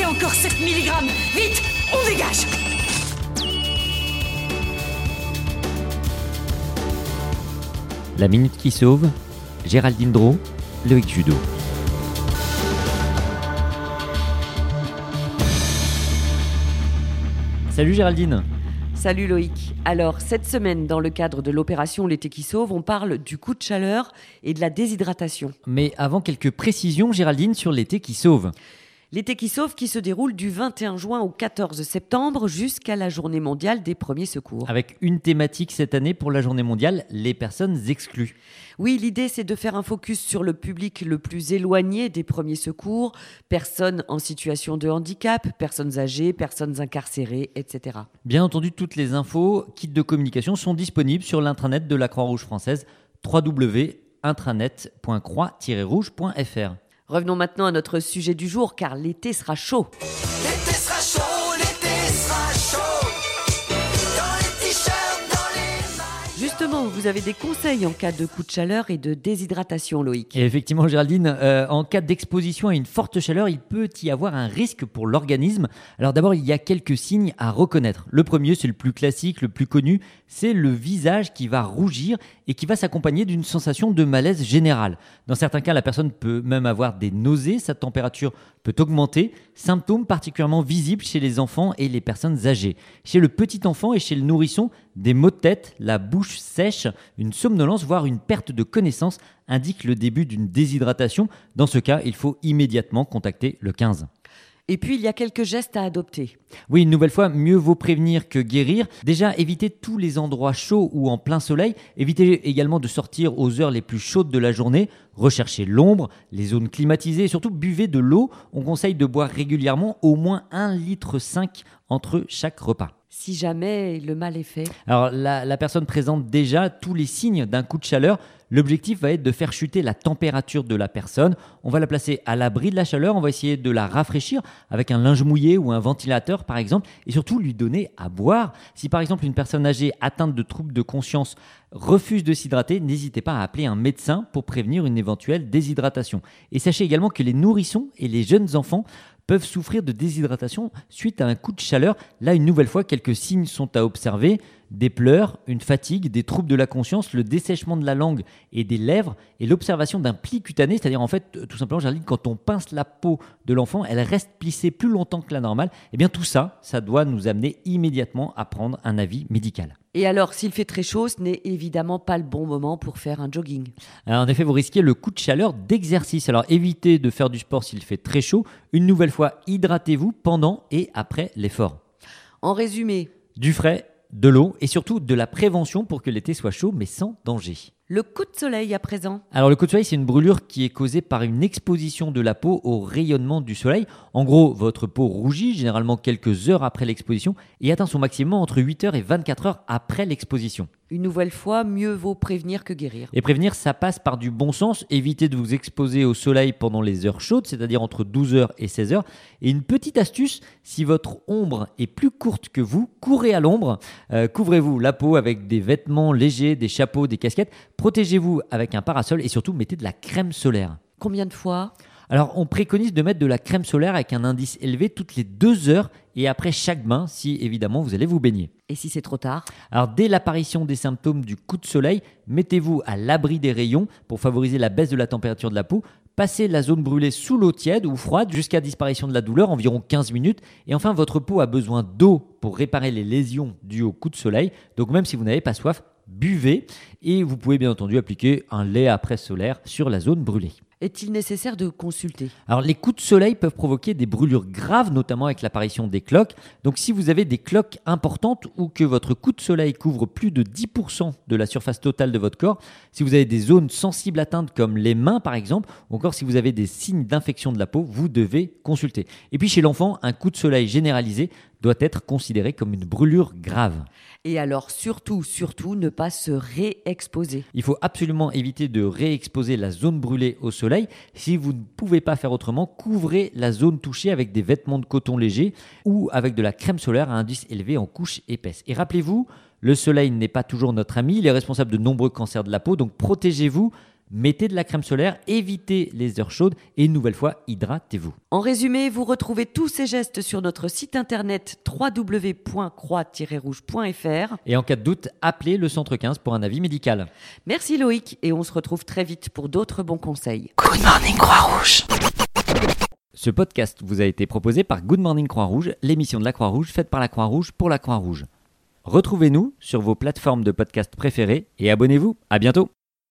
C'est encore 7 mg. Vite, on dégage. La minute qui sauve, Géraldine Dro, Loïc Judo. Salut Géraldine Salut Loïc. Alors, cette semaine, dans le cadre de l'opération L'été qui sauve, on parle du coup de chaleur et de la déshydratation. Mais avant quelques précisions, Géraldine, sur l'été qui sauve. L'été qui sauve qui se déroule du 21 juin au 14 septembre jusqu'à la journée mondiale des premiers secours. Avec une thématique cette année pour la journée mondiale, les personnes exclues. Oui, l'idée c'est de faire un focus sur le public le plus éloigné des premiers secours, personnes en situation de handicap, personnes âgées, personnes incarcérées, etc. Bien entendu, toutes les infos, kits de communication sont disponibles sur l'intranet de la Croix-Rouge française www.intranet.croix-rouge.fr. Revenons maintenant à notre sujet du jour car l'été sera chaud. Vous avez des conseils en cas de coup de chaleur et de déshydratation, Loïc. Effectivement, Géraldine, euh, en cas d'exposition à une forte chaleur, il peut y avoir un risque pour l'organisme. Alors d'abord, il y a quelques signes à reconnaître. Le premier, c'est le plus classique, le plus connu, c'est le visage qui va rougir et qui va s'accompagner d'une sensation de malaise général. Dans certains cas, la personne peut même avoir des nausées, sa température peut augmenter, symptômes particulièrement visibles chez les enfants et les personnes âgées. Chez le petit enfant et chez le nourrisson, des maux de tête, la bouche sèche, une somnolence, voire une perte de connaissance indiquent le début d'une déshydratation. Dans ce cas, il faut immédiatement contacter le 15. Et puis, il y a quelques gestes à adopter. Oui, une nouvelle fois, mieux vaut prévenir que guérir. Déjà, évitez tous les endroits chauds ou en plein soleil. Évitez également de sortir aux heures les plus chaudes de la journée. Recherchez l'ombre, les zones climatisées et surtout buvez de l'eau. On conseille de boire régulièrement au moins 1,5 litre entre chaque repas. Si jamais le mal est fait. Alors la, personne présente déjà tous les signes d'un coup de chaleur. L'objectif va être de faire chuter la température de la personne. On va la placer à l'abri de la chaleur. On va essayer de la rafraîchir avec un linge mouillé ou un ventilateur par exemple. Et surtout lui donner à boire. Si par exemple une personne âgée atteinte de troubles de conscience refuse de s'hydrater, n'hésitez pas à appeler un médecin pour prévenir une éventuelle déshydratation. Et sachez également que les nourrissons et les jeunes enfants peuvent souffrir de déshydratation suite à un coup de chaleur. Là, une nouvelle fois, quelques signes sont à observer. Des pleurs, une fatigue, des troubles de la conscience, le dessèchement de la langue et des lèvres et l'observation d'un pli cutané, c'est-à-dire en fait, tout simplement, Jarline, quand on pince la peau de l'enfant, elle reste plissée plus longtemps que la normale. Et bien tout ça, ça doit nous amener immédiatement à prendre un avis médical. Et alors, s'il fait très chaud, ce n'est évidemment pas le bon moment pour faire un jogging. Alors, en effet, vous risquez le coup de chaleur d'exercice. Alors évitez de faire du sport s'il fait très chaud. Une nouvelle fois, hydratez-vous pendant et après l'effort. En résumé, Du frais, de l'eau et surtout de la prévention pour que l'été soit chaud mais sans danger. Le coup de soleil à présent. Alors le coup de soleil, c'est une brûlure qui est causée par une exposition de la peau au rayonnement du soleil. En gros, votre peau rougit généralement quelques heures après l'exposition et atteint son maximum entre 8 heures et 24 heures après l'exposition. Une nouvelle fois, mieux vaut prévenir que guérir. Et prévenir, ça passe par du bon sens. Évitez de vous exposer au soleil pendant les heures chaudes, c'est-à-dire entre 12h et 16h. Et une petite astuce, si votre ombre est plus courte que vous, courez à l'ombre. Euh, Couvrez-vous la peau avec des vêtements légers, des chapeaux, des casquettes. Protégez-vous avec un parasol et surtout mettez de la crème solaire. Combien de fois? Alors, on préconise de mettre de la crème solaire avec un indice élevé toutes les deux heures et après chaque bain, si évidemment vous allez vous baigner. Et si c'est trop tard? Alors, dès l'apparition des symptômes du coup de soleil, mettez-vous à l'abri des rayons pour favoriser la baisse de la température de la peau. Passez la zone brûlée sous l'eau tiède ou froide jusqu'à disparition de la douleur, environ 15 minutes. Et enfin, votre peau a besoin d'eau pour réparer les lésions dues au coup de soleil. Donc, même si vous n'avez pas soif, buvez. Et vous pouvez bien entendu appliquer un lait presse solaire sur la zone brûlée. Est-il nécessaire de consulter? Alors les coups de soleil peuvent provoquer des brûlures graves, notamment avec l'apparition des cloques. Donc si vous avez des cloques importantes ou que votre coup de soleil couvre plus de 10% de la surface totale de votre corps, si vous avez des zones sensibles atteintes comme les mains par exemple, ou encore si vous avez des signes d'infection de la peau, vous devez consulter. Et puis chez l'enfant, un coup de soleil généralisé doit être considéré comme une brûlure grave. Et alors, surtout, surtout, ne pas se réexposer. Il faut absolument éviter de réexposer la zone brûlée au soleil. Si vous ne pouvez pas faire autrement, couvrez la zone touchée avec des vêtements de coton léger ou avec de la crème solaire à indice élevé en couche épaisse. Et rappelez-vous, le soleil n'est pas toujours notre ami, il est responsable de nombreux cancers de la peau, donc protégez-vous Mettez de la crème solaire, évitez les heures chaudes et une nouvelle fois, hydratez-vous. En résumé, vous retrouvez tous ces gestes sur notre site internet www.croix-rouge.fr. Et en cas de doute, appelez le centre 15 pour un avis médical. Merci Loïc et on se retrouve très vite pour d'autres bons conseils. Good morning, Croix-Rouge. Ce podcast vous a été proposé par Good Morning Croix-Rouge, l'émission de la Croix-Rouge faite par la Croix-Rouge pour la Croix-Rouge. Retrouvez-nous sur vos plateformes de podcast préférées et abonnez-vous. À bientôt.